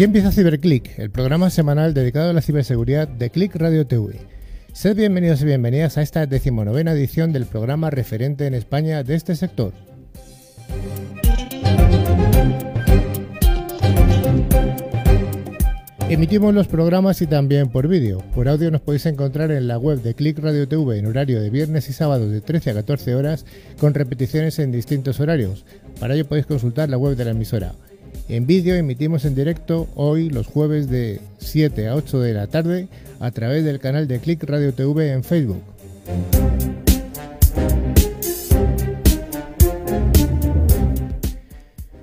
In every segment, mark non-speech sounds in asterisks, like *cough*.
Aquí empieza CiberClick, el programa semanal dedicado a la ciberseguridad de Click Radio TV. Sed bienvenidos y bienvenidas a esta decimonovena edición del programa referente en España de este sector. Emitimos los programas y también por vídeo. Por audio nos podéis encontrar en la web de Click Radio TV en horario de viernes y sábados de 13 a 14 horas con repeticiones en distintos horarios. Para ello podéis consultar la web de la emisora. En vídeo emitimos en directo hoy los jueves de 7 a 8 de la tarde a través del canal de Click Radio TV en Facebook.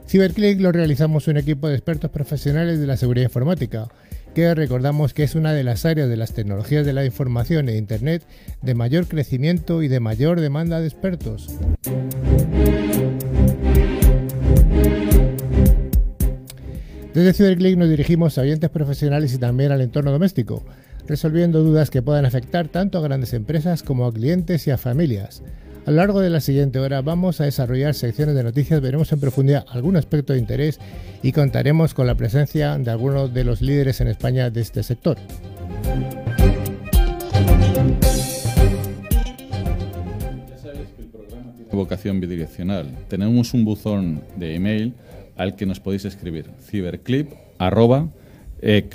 CiberClick lo realizamos un equipo de expertos profesionales de la seguridad informática, que recordamos que es una de las áreas de las tecnologías de la información e Internet de mayor crecimiento y de mayor demanda de expertos. Desde CiberClick nos dirigimos a oyentes profesionales y también al entorno doméstico, resolviendo dudas que puedan afectar tanto a grandes empresas como a clientes y a familias. A lo largo de la siguiente hora vamos a desarrollar secciones de noticias, veremos en profundidad algún aspecto de interés y contaremos con la presencia de algunos de los líderes en España de este sector. Ya sabes que el programa tiene vocación bidireccional. Tenemos un buzón de email al que nos podéis escribir ciberclip eh,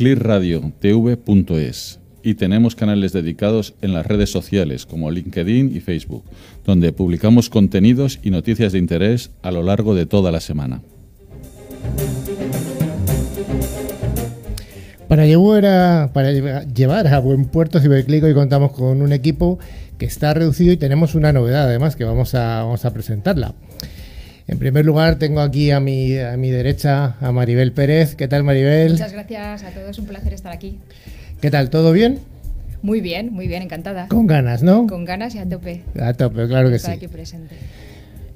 y tenemos canales dedicados en las redes sociales como LinkedIn y Facebook, donde publicamos contenidos y noticias de interés a lo largo de toda la semana. Para llevar, a, llevar a buen puerto Ciberclick hoy contamos con un equipo que está reducido y tenemos una novedad además que vamos a, vamos a presentarla. En primer lugar tengo aquí a mi, a mi derecha a Maribel Pérez. ¿Qué tal Maribel? Muchas gracias a todos, un placer estar aquí. ¿Qué tal? ¿Todo bien? Muy bien, muy bien, encantada. Con ganas, ¿no? Con ganas y a tope. A tope, claro que Estar sí. aquí presente.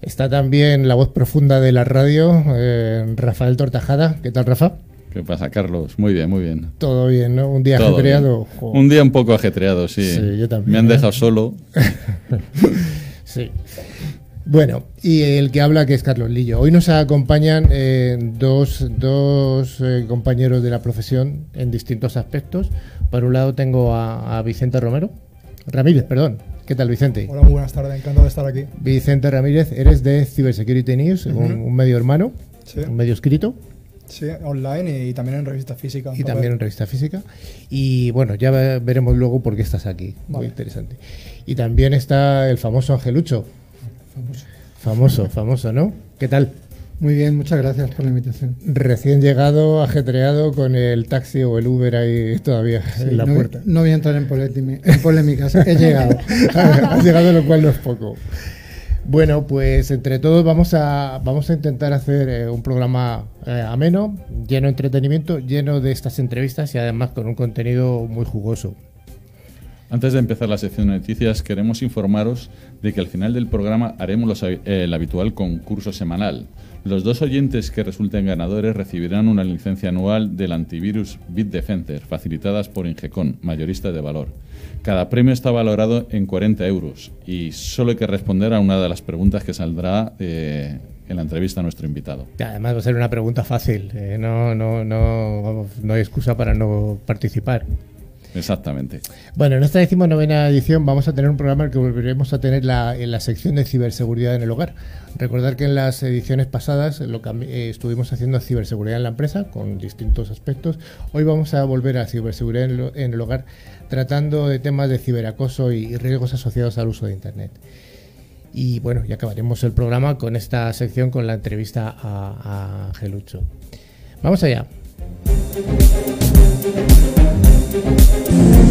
Está también la voz profunda de la radio, eh, Rafael Tortajada. ¿Qué tal, Rafa? ¿Qué pasa, Carlos? Muy bien, muy bien. Todo bien, ¿no? Un día Todo ajetreado. Jo. Un día un poco ajetreado, sí. Sí, yo también, Me han ¿eh? dejado solo. *laughs* Sí. Bueno, y el que habla que es Carlos Lillo. Hoy nos acompañan eh, dos, dos eh, compañeros de la profesión en distintos aspectos. Por un lado tengo a, a Vicente Romero. Ramírez, perdón. ¿Qué tal, Vicente? Hola, muy buenas tardes, encantado de estar aquí. Vicente Ramírez, eres de Cybersecurity News, un, un medio hermano, Sí, un medio escrito sí, online y, también en revista física. y también en revista física. Y bueno, ya ve- veremos luego por qué estás aquí. Muy interesante. Y también está el famoso Angelucho. Famoso, famoso, ¿no? ¿Qué tal? Muy bien, muchas gracias por la invitación. Recién llegado, ajetreado con el taxi o el Uber ahí todavía en la no, puerta. no voy a entrar en polémicas, he *laughs* llegado. Has llegado, lo cual no es poco. Bueno, pues entre todos vamos a, vamos a intentar hacer eh, un programa eh, ameno, lleno de entretenimiento, lleno de estas entrevistas y además con un contenido muy jugoso. Antes de empezar la sección de noticias, queremos informaros de que al final del programa haremos los el habitual concurso semanal. Los dos oyentes que resulten ganadores recibirán una licencia anual del antivirus Bitdefender, facilitadas por Ingecon, mayorista de valor. Cada premio está valorado en 40 euros y solo hay que responder a una de las preguntas que saldrá eh, en la entrevista a nuestro invitado. Además va a ser una pregunta fácil, eh, no, no, no, no hay excusa para no participar. Exactamente. Bueno, en esta decimonovena edición vamos a tener un programa en el que volveremos a tener la, en la sección de ciberseguridad en el hogar. Recordar que en las ediciones pasadas lo cambi- eh, estuvimos haciendo ciberseguridad en la empresa con distintos aspectos. Hoy vamos a volver a ciberseguridad en el, hogar tratando de temas de ciberacoso y, riesgos asociados al uso de Internet. Y bueno, y acabaremos el programa con esta sección con la entrevista a, a Angelucho. Vamos allá. Thank you.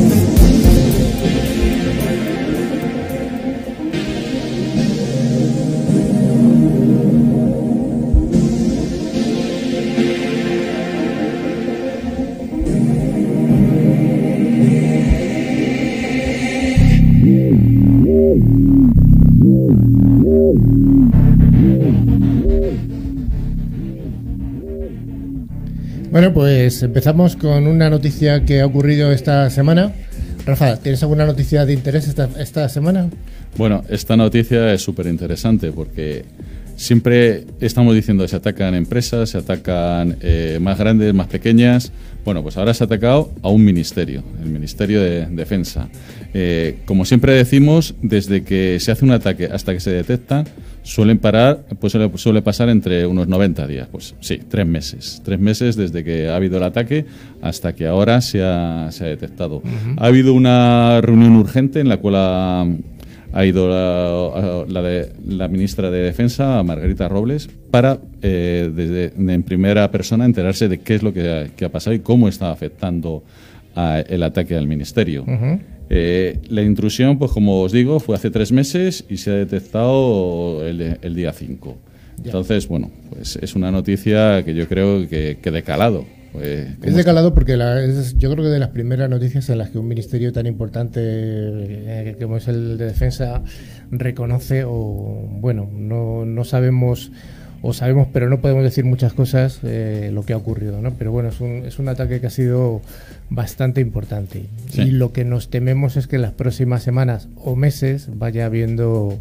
Bueno, pues empezamos con una noticia que ha ocurrido esta semana. Rafa, ¿tienes alguna noticia de interés esta, esta semana? Bueno, esta noticia es súper interesante porque siempre estamos diciendo se atacan empresas, se atacan eh, más grandes, más pequeñas. Bueno, pues ahora se ha atacado a un ministerio, el Ministerio de Defensa. Eh, como siempre decimos, desde que se hace un ataque hasta que se detecta, suelen parar, pues suele, suele, pasar entre unos 90 días. Pues sí, tres meses. Tres meses desde que ha habido el ataque hasta que ahora se ha, se ha detectado. Ha habido una reunión urgente en la cual ha, ha ido la, la, de, la, ministra de Defensa, Margarita Robles, para eh, desde, en primera persona enterarse de qué es lo que ha, que ha pasado y cómo está afectando a el ataque al ministerio. Uh -huh. Eh, la intrusión, pues como os digo, fue hace tres meses y se ha detectado el, el día 5. Entonces, bueno, pues es una noticia que yo creo que, que de calado. Pues, es de calado porque la, es, yo creo que de las primeras noticias en las que un ministerio tan importante eh, como es el de defensa reconoce o, bueno, no, no sabemos o sabemos, pero no podemos decir muchas cosas eh, lo que ha ocurrido, ¿no? Pero bueno, es un, es un ataque que ha sido bastante importante. Sí. Y lo que nos tememos es que en las próximas semanas o meses vaya habiendo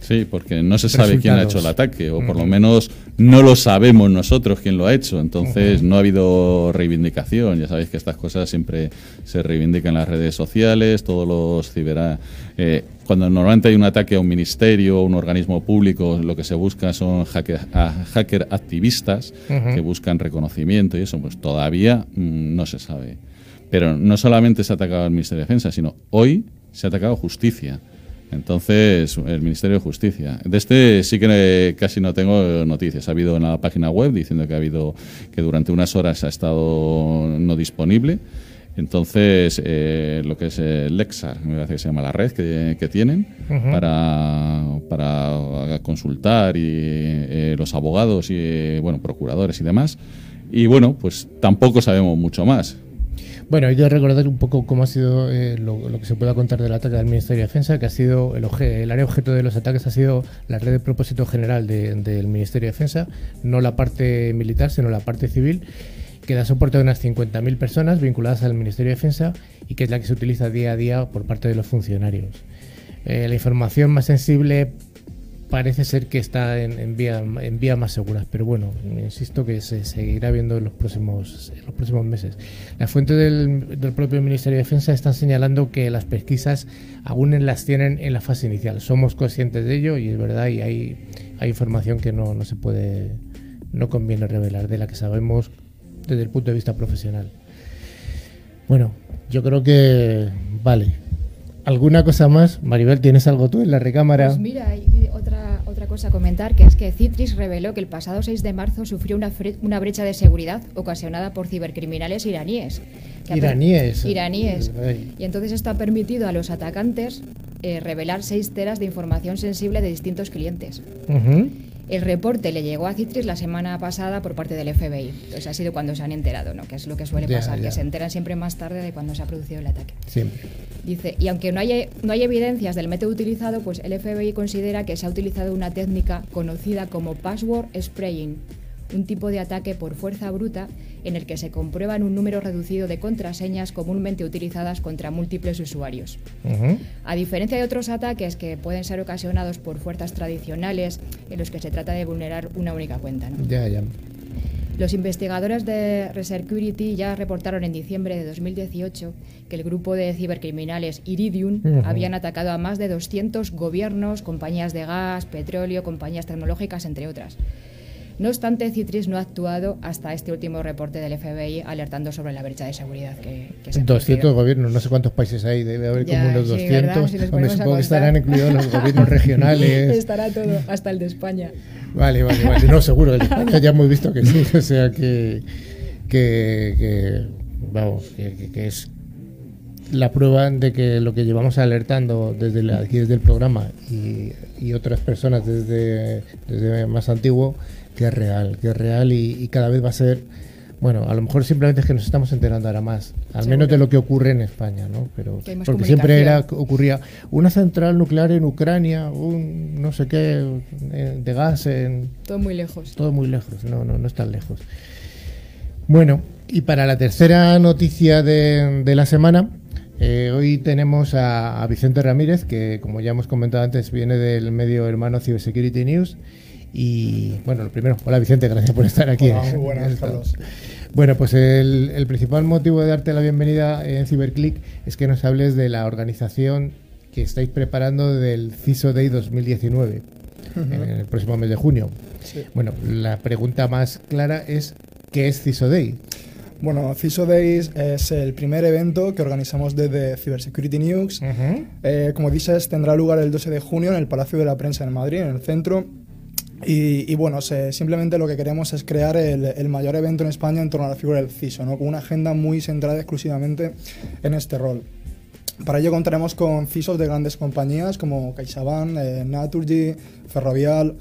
Sí, porque no se sabe quién ha hecho el ataque, o por lo menos no lo sabemos nosotros quién lo ha hecho. Entonces, no ha habido reivindicación. Ya sabéis que estas cosas siempre se reivindican en las redes sociales, todos los ciber. Eh, cuando normalmente hay un ataque a un ministerio o un organismo público, lo que se busca son hacker, hacker activistas uh -huh. que buscan reconocimiento y eso, pues todavía mmm, no se sabe. Pero no solamente se ha atacado al Ministerio de Defensa, sino hoy se ha atacado justicia. Entonces, el Ministerio de Justicia. De este sí que casi no tengo noticias. Ha habido en la página web diciendo que ha habido que durante unas horas ha estado no disponible. Entonces, eh, lo que es el Lexar, me parece que se llama la red que, que tienen uh -huh. para, para consultar y eh, los abogados y bueno procuradores y demás. Y bueno, pues tampoco sabemos mucho más. Bueno, hay que recordar un poco cómo ha sido eh, lo, que se pueda contar del ataque al Ministerio de Defensa, que ha sido el, área objeto de los ataques ha sido la red de propósito general de, del Ministerio de Defensa, no la parte militar, sino la parte civil, que da soporte a unas 50.000 personas vinculadas al Ministerio de Defensa y que es la que se utiliza día a día por parte de los funcionarios. Eh, la información más sensible parece ser que está en, vía, en vías más seguras, pero bueno, insisto que se seguirá viendo en los próximos, en los próximos meses. Las fuentes del, del, propio Ministerio de Defensa están señalando que las pesquisas aún las tienen en la fase inicial. Somos conscientes de ello y es verdad, y hay, información que no, no se puede, no conviene revelar, de la que sabemos desde el punto de vista profesional. Bueno, yo creo que vale. ¿Alguna cosa más? Maribel, ¿tienes algo tú en la recámara? Pues mira, cosa a comentar, que es que Citris reveló que el pasado 6 de marzo sufrió una, una brecha de seguridad ocasionada por cibercriminales iraníes. Iraníes. Iraníes. Y entonces esto ha permitido a los atacantes eh, revelar 6 teras de información sensible de distintos clientes. Uh -huh. El reporte le llegó a Citris la semana pasada por parte del FBI. Entonces ha sido cuando se han enterado, ¿no? Que es lo que suele pasar, ya, ya. que se enteran siempre más tarde de cuando se ha producido el ataque. Siempre. Dice, y aunque no hay, no hay evidencias del método utilizado, pues el FBI considera que se ha utilizado una técnica conocida como password spraying, un tipo de ataque por fuerza bruta en el que se comprueban un número reducido de contraseñas comúnmente utilizadas contra múltiples usuarios. Uh -huh. A diferencia de otros ataques que pueden ser ocasionados por fuerzas tradicionales en los que se trata de vulnerar una única cuenta. Los investigadores de Resecurity ya reportaron en diciembre de 2018 que el grupo de cibercriminales Iridium uh -huh. habían atacado a más de 200 gobiernos, compañías de gas, petróleo, compañías tecnológicas, entre otras. No obstante, Citris no ha actuado hasta este último reporte del FBI alertando sobre la brecha de seguridad que, que se 200 gobiernos, no sé cuántos países hay, debe haber ya, como unos 200. Sí, si Hombre, supongo que estarán incluidos los gobiernos *laughs* regionales. Estará todo, hasta el de España. Vale, vale, vale. No, seguro, el de España ya hemos visto que sí, *laughs* *laughs* o sea que, que, que vamos, que, que, es la prueba de que lo que llevamos alertando desde la, aquí desde el programa y, y otras personas desde, desde más antiguo que es real, que es real y, y, cada vez va a ser, bueno, a lo mejor simplemente es que nos estamos enterando ahora más, al Seguro. menos de lo que ocurre en España, ¿no? Pero porque siempre era ocurría una central nuclear en Ucrania, un no sé qué eh, de gas en todo muy lejos. Todo muy lejos, no, no, no es tan lejos. Bueno, y para la tercera noticia de, de la semana, eh, hoy tenemos a, a, Vicente Ramírez, que como ya hemos comentado antes, viene del medio hermano Cybersecurity News Y bueno, lo primero, hola Vicente, gracias por estar aquí. Hola, muy buenas, Carlos. Bueno, pues el, el, principal motivo de darte la bienvenida en CiberClick es que nos hables de la organización que estáis preparando del CISO Day 2019, uh -huh. en el próximo mes de junio. Sí. Bueno, la pregunta más clara es, ¿qué es CISO Day? Bueno, CISO Days es el primer evento que organizamos desde Cybersecurity News. Uh -huh. eh, como dices, tendrá lugar el 12 de junio en el Palacio de la Prensa en Madrid, en el centro. Y, bueno, simplemente lo que queremos es crear el, mayor evento en España en torno a la figura del CISO, ¿no? con una agenda muy centrada exclusivamente en este rol. Para ello contaremos con CISOs de grandes compañías como CaixaBank, eh, Naturgy, Ferrovial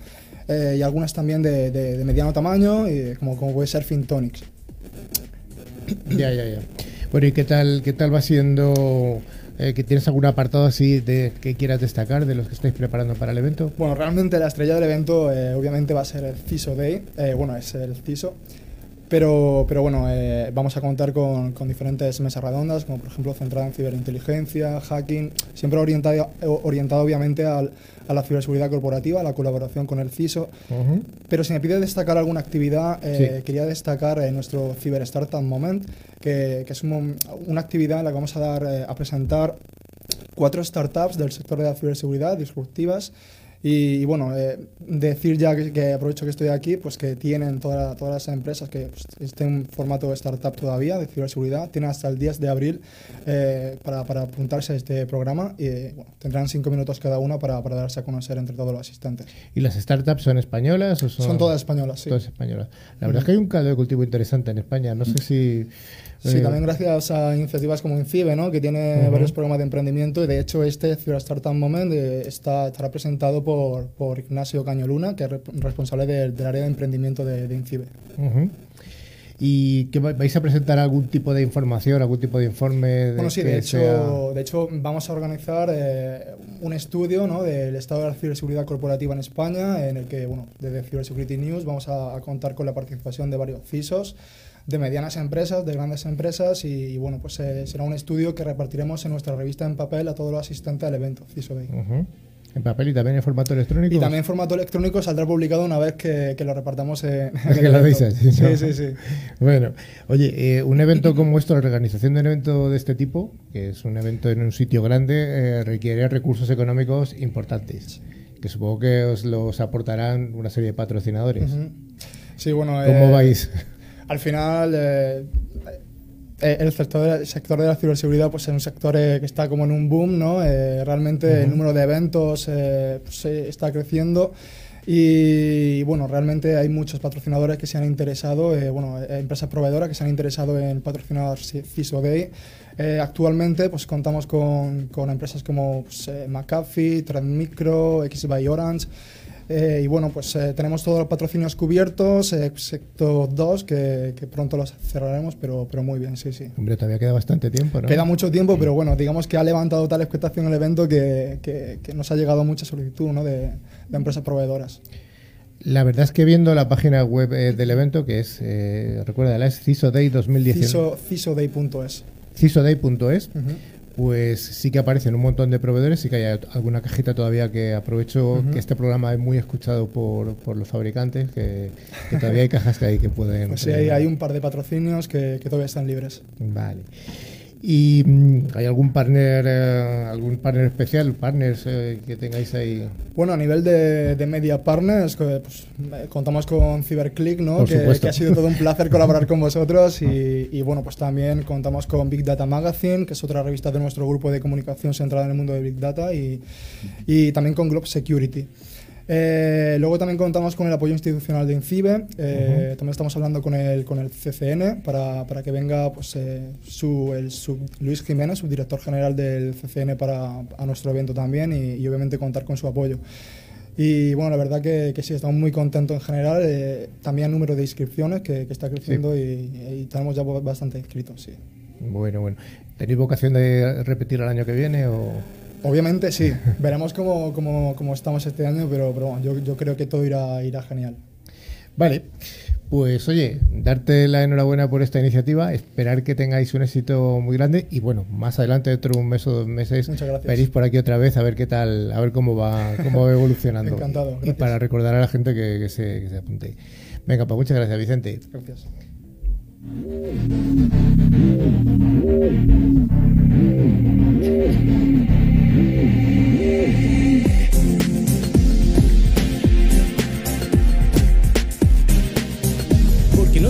eh, y algunas también de, mediano tamaño, como, como puede ser. Ya, ya, ya. Bueno, ¿y qué tal, qué tal va siendo? Eh, ¿que ¿Tienes algún apartado así de que quieras destacar de los que estáis preparando para el evento? Bueno, realmente la estrella del evento eh, obviamente va a ser el CISO Day, eh, bueno, es el CISO, pero, pero bueno, eh, vamos a contar con, con, diferentes mesas redondas, como por ejemplo centrada en ciberinteligencia, hacking, siempre orientado, orientado obviamente al, a la ciberseguridad corporativa, a la colaboración con el CISO. Uh -huh. Pero si me pide destacar alguna actividad, eh, sí. quería destacar eh, nuestro Cyber Startup Moment, que, que es un, una actividad en la que vamos a dar eh, a presentar cuatro startups del sector de la ciberseguridad disruptivas y, y, bueno, eh, decir ya que, que, aprovecho que estoy aquí, pues que tienen toda, todas las empresas que pues, estén en formato de startup todavía, de ciberseguridad, tienen hasta el 10 de abril eh, para, para, apuntarse a este programa y bueno, tendrán cinco minutos cada una para, para, darse a conocer entre todos los asistentes. ¿Y las startups son españolas o son...? Son todas españolas, sí. Todas españolas. La verdad mm. es que hay un caldo de cultivo interesante en España. No sé si... Sí, eh, también gracias a iniciativas como INCIBE, ¿no? que tiene uh -huh. varios programas de emprendimiento y de hecho este Ciudad Startup Moment eh, está, estará presentado por, por Ignacio Cañoluna, que es responsable de, del área de emprendimiento de, de INCIBE. Uh -huh. ¿Y que vais a presentar algún tipo de información, algún tipo de informe? De bueno, sí, de hecho, sea... de hecho vamos a organizar eh, un estudio ¿no? del estado de la ciberseguridad corporativa en España, en el que, bueno, desde Cybersecurity News vamos a, a contar con la participación de varios CISOs, de medianas empresas, de grandes empresas y, y bueno, pues eh, será un estudio que repartiremos en nuestra revista en papel a todos los asistentes al evento CISO Day. Uh -huh. ¿En papel y también en formato electrónico? Y también en formato electrónico saldrá publicado una vez que, que lo repartamos en, en *laughs* que lo dices, sí, sí, sí, sí, Bueno, oye, eh, un evento como esto, la organización de un evento de este tipo, que es un evento en un sitio grande, eh, requiere recursos económicos importantes, que supongo que os los aportarán una serie de patrocinadores. Uh -huh. Sí, bueno... ¿Cómo eh, vais? Al final... Eh, el sector, el sector de la ciberseguridad pues es un sector eh, que está como en un boom, ¿no? Eh, realmente uh -huh. el número de eventos eh, pues, está creciendo y, bueno, realmente hay muchos patrocinadores que se han interesado, bueno, empresas proveedoras que se han interesado en patrocinar CISO Day. actualmente pues contamos con, con empresas como pues, McAfee, Trend Micro, X by Orange, eh, y bueno, pues eh, tenemos todos los patrocinios cubiertos, eh, excepto dos que, que, pronto los cerraremos, pero, pero muy bien, sí, sí. Hombre, todavía queda bastante tiempo, ¿no? Queda mucho tiempo, pero bueno, digamos que ha levantado tal expectación el evento que, que, que nos ha llegado mucha solicitud ¿no? de, de, empresas proveedoras. La verdad es que viendo la página web eh, del evento, que es, recuerda, es CISO Day 2019. CISO, CISOday.es. CISOday.es. Uh -huh pues sí que aparecen un montón de proveedores, sí que hay alguna cajita todavía que aprovecho uh -huh. que este programa es muy escuchado por, por los fabricantes, que, que, todavía hay cajas que hay que pueden... *laughs* Pues sí, hay, hay, un par de patrocinios que, que todavía están libres. Vale. ¿Y mm, hay algún partner eh, algún partner especial, partners eh, que tengáis ahí? Bueno, a nivel de, de media partners, pues, contamos con CyberClick, ¿no? Que, que, ha sido todo un placer colaborar con *laughs* vosotros y, y, bueno, pues también contamos con Big Data Magazine, que es otra revista de nuestro grupo de comunicación centrada en el mundo de Big Data y, y también con Globe Security. Eh, luego también contamos con el apoyo institucional de INCIBE, eh, uh -huh. también estamos hablando con el, con el CCN para, para que venga pues, eh, su, el, su, Luis Jiménez, subdirector general del CCN para, a nuestro evento también y, y, obviamente contar con su apoyo. Y bueno, la verdad que, que sí, estamos muy contentos en general, eh, también el número de inscripciones que, que está creciendo sí. y, y, tenemos ya bastante inscritos, sí. Bueno, bueno. ¿Tenéis vocación de repetir el año que viene o...? Obviamente sí, *laughs* veremos cómo, cómo, cómo, estamos este año, pero, pero bueno, yo, yo, creo que todo irá, irá genial. Vale, Pues oye, darte la enhorabuena por esta iniciativa, esperar que tengáis un éxito muy grande y bueno, más adelante dentro de un mes o dos meses veréis por aquí otra vez a ver qué tal, a ver cómo va, cómo va evolucionando. *laughs* Encantado. Y para recordar a la gente que, se, que se apunte. Venga, pues muchas gracias, Vicente. Gracias. *laughs*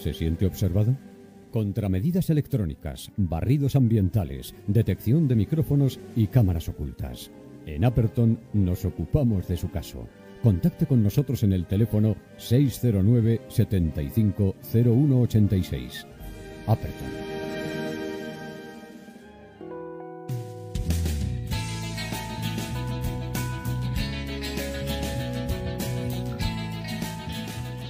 ¿Se siente observado? Contramedidas electrónicas, barridos ambientales, detección de micrófonos y cámaras ocultas. En Aperton nos ocupamos de su caso. Contacte con nosotros en el teléfono 609 75 0186. Aperton.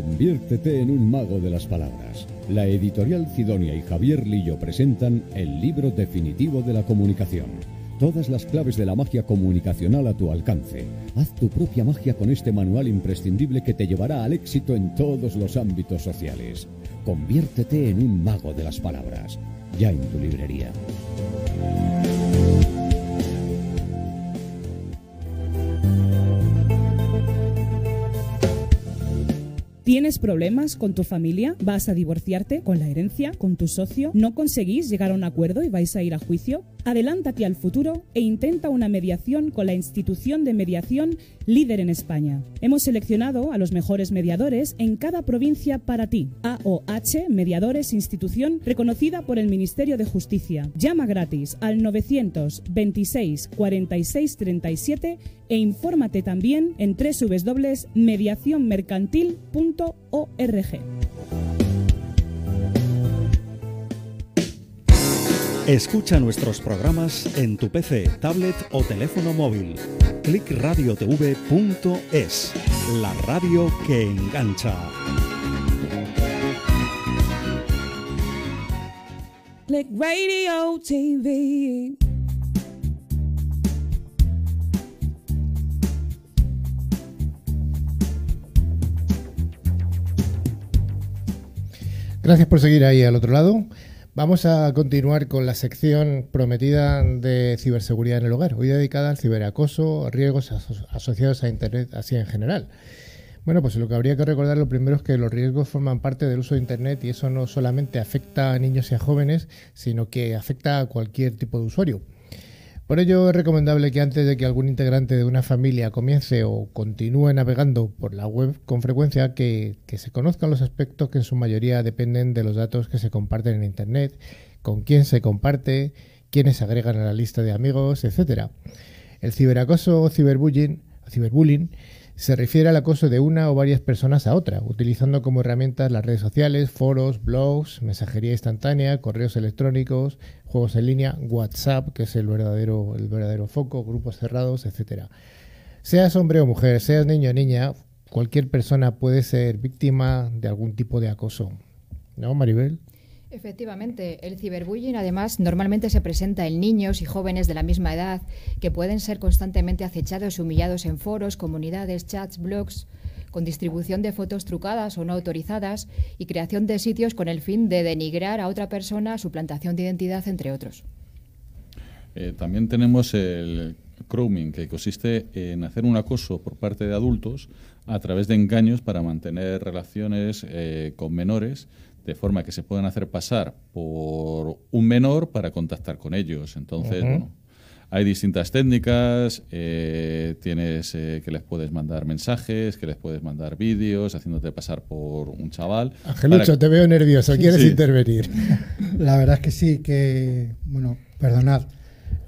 Conviértete en un mago de las palabras. La editorial Cidonia y Javier Lillo presentan el libro definitivo de la comunicación. Todas las claves de la magia comunicacional a tu alcance. Haz tu propia magia con este manual imprescindible que te llevará al éxito en todos los ámbitos sociales. Conviértete en un mago de las palabras. Ya en tu librería. ¿Tienes problemas con tu familia? ¿Vas a divorciarte con la herencia? ¿Con tu socio? ¿No conseguís llegar a un acuerdo y vais a ir a juicio? Adelántate al futuro e intenta una mediación con la institución de mediación líder en España. Hemos seleccionado a los mejores mediadores en cada provincia para ti. AOH Mediadores, institución reconocida por el Ministerio de Justicia. Llama gratis al 926 46 37 e infórmate también en www.mediacionmercantil.org. Escucha nuestros programas en tu PC, tablet o teléfono móvil. clickradiotv.es, la radio que engancha. Click Radio TV. Gracias por seguir ahí al otro lado. Vamos a continuar con la sección prometida de ciberseguridad en el hogar, hoy dedicada al ciberacoso, riesgos asociados a Internet así en general. Bueno, pues lo que habría que recordar lo primero es que los riesgos forman parte del uso de Internet y eso no solamente afecta a niños y a jóvenes, sino que afecta a cualquier tipo de usuario. Por ello es recomendable que antes de que algún integrante de una familia comience o continúe navegando por la web con frecuencia, que, se conozcan los aspectos que en su mayoría dependen de los datos que se comparten en Internet, con quién se comparte, quiénes se agregan a la lista de amigos, etc. El ciberacoso o ciberbullying, ciberbullying se refiere al acoso de una o varias personas a otra, utilizando como herramientas las redes sociales, foros, blogs, mensajería instantánea, correos electrónicos, juegos en línea, WhatsApp, que es el verdadero, el verdadero foco, grupos cerrados, etc. Seas hombre o mujer, seas niño o niña, cualquier persona puede ser víctima de algún tipo de acoso. ¿No, Maribel? Efectivamente, el ciberbullying además normalmente se presenta en niños y jóvenes de la misma edad que pueden ser constantemente acechados y humillados en foros, comunidades, chats, blogs, con distribución de fotos trucadas o no autorizadas y creación de sitios con el fin de denigrar a otra persona, suplantación de identidad, entre otros. Eh, también tenemos el grooming, que consiste en hacer un acoso por parte de adultos a través de engaños para mantener relaciones eh, con menores de forma que se puedan hacer pasar por un menor para contactar con ellos. Entonces, bueno, hay distintas técnicas, eh, tienes eh, que les puedes mandar mensajes, que les puedes mandar vídeos, haciéndote pasar por un chaval. Angelucho, te veo nervioso, ¿quieres intervenir? *laughs* La verdad es que sí, que, bueno, perdonad.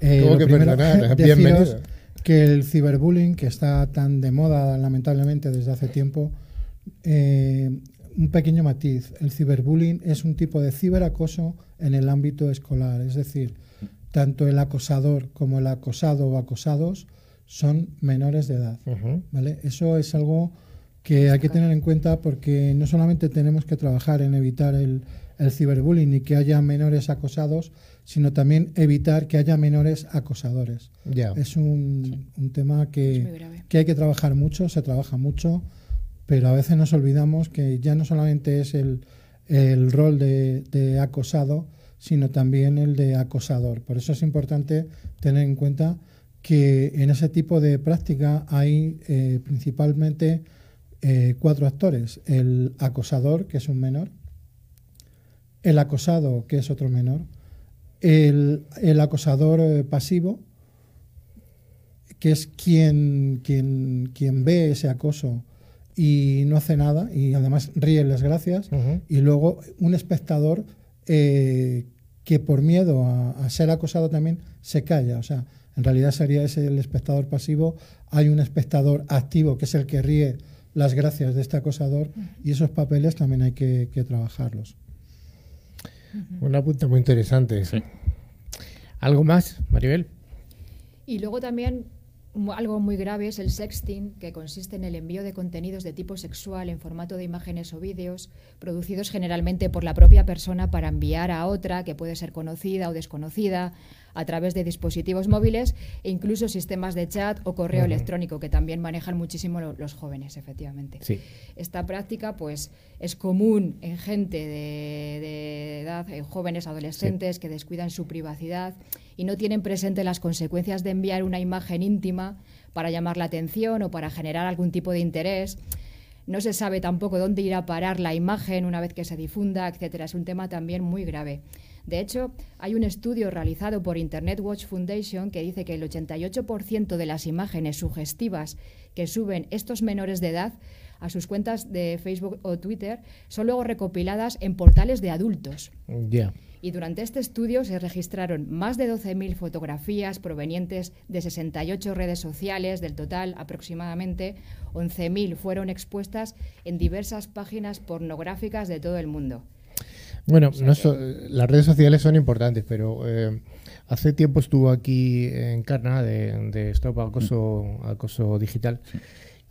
Eh, ¿Cómo que perdonad? *laughs* Bienvenido. Que el ciberbullying, que está tan de moda lamentablemente desde hace tiempo, un pequeño matiz. El ciberbullying es un tipo de ciberacoso en el ámbito escolar, es decir, tanto el acosador como el acosado o acosados son menores de edad. ¿vale? Eso es algo que hay que tener en cuenta porque no solamente tenemos que trabajar en evitar el, ciberbullying y que haya menores acosados, sino también evitar que haya menores acosadores. Es un, tema que, que, hay que trabajar mucho, se trabaja mucho, pero a veces nos olvidamos que ya no solamente es el, rol de acosado, sino también el de acosador. Por eso es importante tener en cuenta que en ese tipo de práctica hay eh, principalmente eh, cuatro actores. El acosador, que es un menor, el acosado, que es otro menor, el, acosador eh, pasivo, que es quien, quien, quien, ve ese acoso y no hace nada y además ríe las gracias, y luego un espectador que por miedo a, ser acosado también se calla. O sea, en realidad sería ese el espectador pasivo. Hay un espectador activo que es el que ríe las gracias de este acosador y esos papeles también hay que, trabajarlos. Una punta muy interesante. Sí. ¿Algo más, Maribel? Y luego también algo muy grave es el sexting, que consiste en el envío de contenidos de tipo sexual en formato de imágenes o vídeos, producidos generalmente por la propia persona para enviar a otra, que puede ser conocida o desconocida, a través de dispositivos móviles e incluso sistemas de chat o correo electrónico que también manejan muchísimo los jóvenes, efectivamente. Esta práctica pues es común en gente de, edad, en jóvenes adolescentes que descuidan su privacidad y no tienen presente las consecuencias de enviar una imagen íntima para llamar la atención o para generar algún tipo de interés. No se sabe tampoco dónde irá a parar la imagen una vez que se difunda, etcétera. Es un tema también muy grave. De hecho, hay un estudio realizado por Internet Watch Foundation que dice que el 88% de las imágenes sugestivas que suben estos menores de edad a sus cuentas de Facebook o Twitter son luego recopiladas en portales de adultos. Y durante este estudio se registraron más de 12.000 fotografías provenientes de 68 redes sociales, del total aproximadamente 11.000 fueron expuestas en diversas páginas pornográficas de todo el mundo. Bueno, las redes sociales son importantes, pero eh, hace tiempo estuvo aquí en Carna de, Stop Acoso, acoso Digital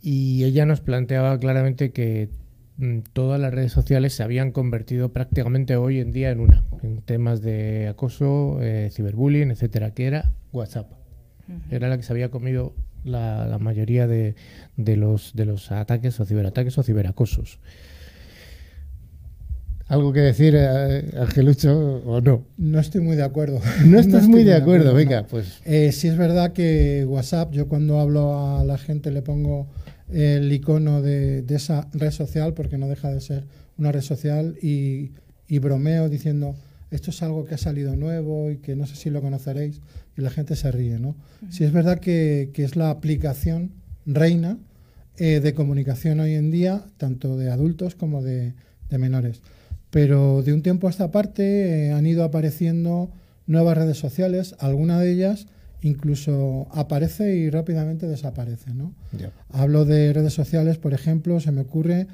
y ella nos planteaba claramente que mm, todas las redes sociales se habían convertido prácticamente hoy en día en una, en temas de acoso, eh, ciberbullying, etcétera, que era WhatsApp. Era la que se había comido la, mayoría de, de, los, de los ataques o ciberataques o ciberacosos. ¿Algo que decir, eh, Angelucho, o no? No estoy muy de acuerdo. *laughs* No estás muy de acuerdo, venga, pues. Eh, sí es verdad que WhatsApp, yo cuando hablo a la gente le pongo el icono de, esa red social, porque no deja de ser una red social, y, bromeo diciendo, esto es algo que ha salido nuevo y que no sé si lo conoceréis, y la gente se ríe, ¿no? Sí es verdad que, es la aplicación reina eh, de comunicación hoy en día, tanto de adultos como de menores. Pero de un tiempo a esta parte eh, han ido apareciendo nuevas redes sociales, alguna de ellas incluso aparece y rápidamente desaparece. ¿no? Hablo de redes sociales, por ejemplo, se me ocurre,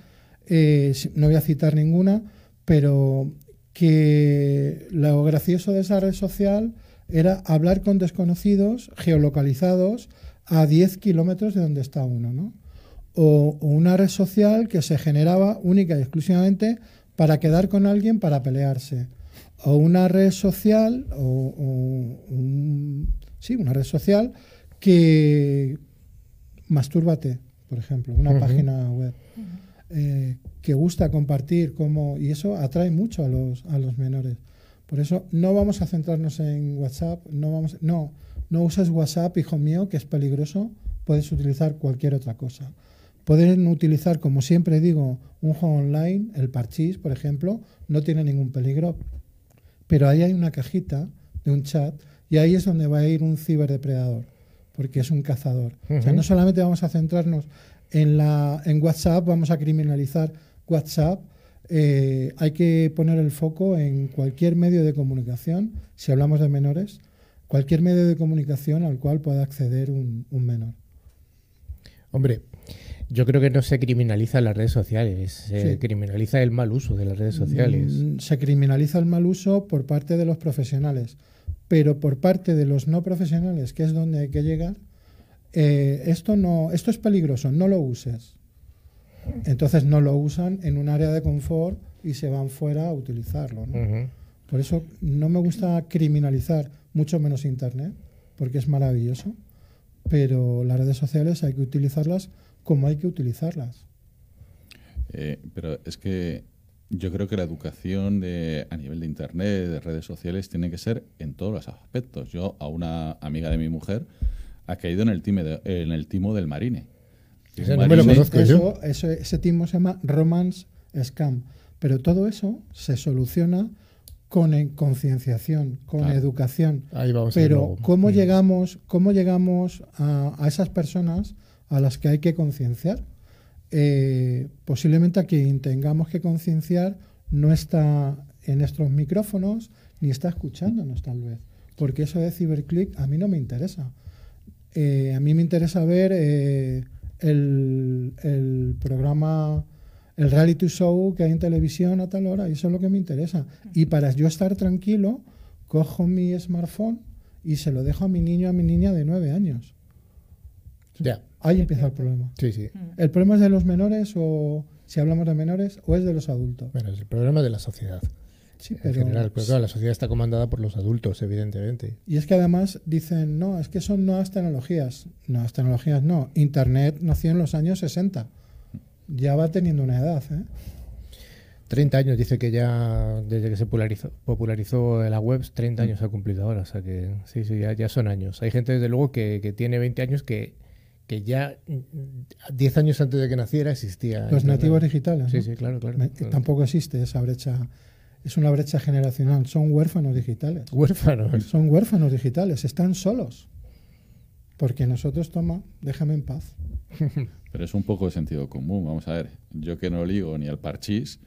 eh, no voy a citar ninguna, pero que lo gracioso de esa red social era hablar con desconocidos geolocalizados a 10 kilómetros de donde está uno. ¿no? o una red social que se generaba única y exclusivamente para quedar con alguien para pelearse. O una red social, o, sí, una red social que mastúrbate, por ejemplo, una página web. Eh, que gusta compartir cómo, y eso atrae mucho a los, a los menores. Por eso no vamos a centrarnos en WhatsApp, no vamos, no, no uses WhatsApp, hijo mío, que es peligroso, puedes utilizar cualquier otra cosa. Pueden utilizar, como siempre digo, un juego online, el Parchís, por ejemplo, no tiene ningún peligro, pero ahí hay una cajita de un chat y ahí es donde va a ir un ciberdepredador, porque es un cazador. O sea, no solamente vamos a centrarnos en, la, en WhatsApp, vamos a criminalizar WhatsApp, eh, hay que poner el foco en cualquier medio de comunicación, si hablamos de menores, cualquier medio de comunicación al cual pueda acceder un, menor. Hombre, yo creo que no se criminaliza las redes sociales, se criminaliza el mal uso de las redes sociales. Mm, se criminaliza el mal uso por parte de los profesionales, pero por parte de los no profesionales, que es donde hay que llegar, eh, esto, no, esto es peligroso, no lo uses. Entonces no lo usan en un área de confort y se van fuera a utilizarlo. Por eso no me gusta criminalizar, mucho menos Internet, porque es maravilloso, pero las redes sociales hay que utilizarlas como hay que utilizarlas. Eh, pero es que yo creo que la educación de, a nivel de Internet, de redes sociales, tiene que ser en todos los aspectos. Yo a una amiga de mi mujer ha caído en el, en el timo del marine ese timo se llama Romance Scam. Pero todo eso se soluciona con concienciación, con educación. Pero ¿cómo, llegamos, ¿cómo llegamos a, esas personas a las que hay que concienciar? Eh, posiblemente a quien tengamos que concienciar no está en nuestros micrófonos ni está escuchándonos tal vez. Porque eso de ciberclick a mí no me interesa. Eh, a mí me interesa ver... Eh, el, programa, el reality show que hay en televisión a tal hora, y eso es lo que me interesa. Y para yo estar tranquilo, cojo mi smartphone y se lo dejo a mi niño, a mi niña de nueve años. Ya. Ahí empieza el problema. Sí, sí. ¿El problema es de los menores o, si hablamos de menores, o es de los adultos? Bueno, es el problema de la sociedad. Sí, en general, pero claro, la sociedad está comandada por los adultos, evidentemente. Y es que además dicen, no, es que son nuevas tecnologías. Nuevas tecnologías no. Internet nació en los años 60. Ya va teniendo una edad. ¿eh? 30 años, dice que ya desde que se popularizó, popularizó la web, 30 años ha cumplido ahora. O sea que sí, sí, ya, son años. Hay gente, desde luego, que, tiene 20 años que, que ya 10 años antes de que naciera existía. Los nativos digitales. Sí, sí, claro, claro. Tampoco existe esa brecha es una brecha generacional. Son huérfanos digitales. Huérfanos. Son huérfanos digitales. Están solos. Porque nosotros, toma, déjame en paz. *laughs* Pero es un poco de sentido común. Vamos a ver. Yo que no ligo ni al parchís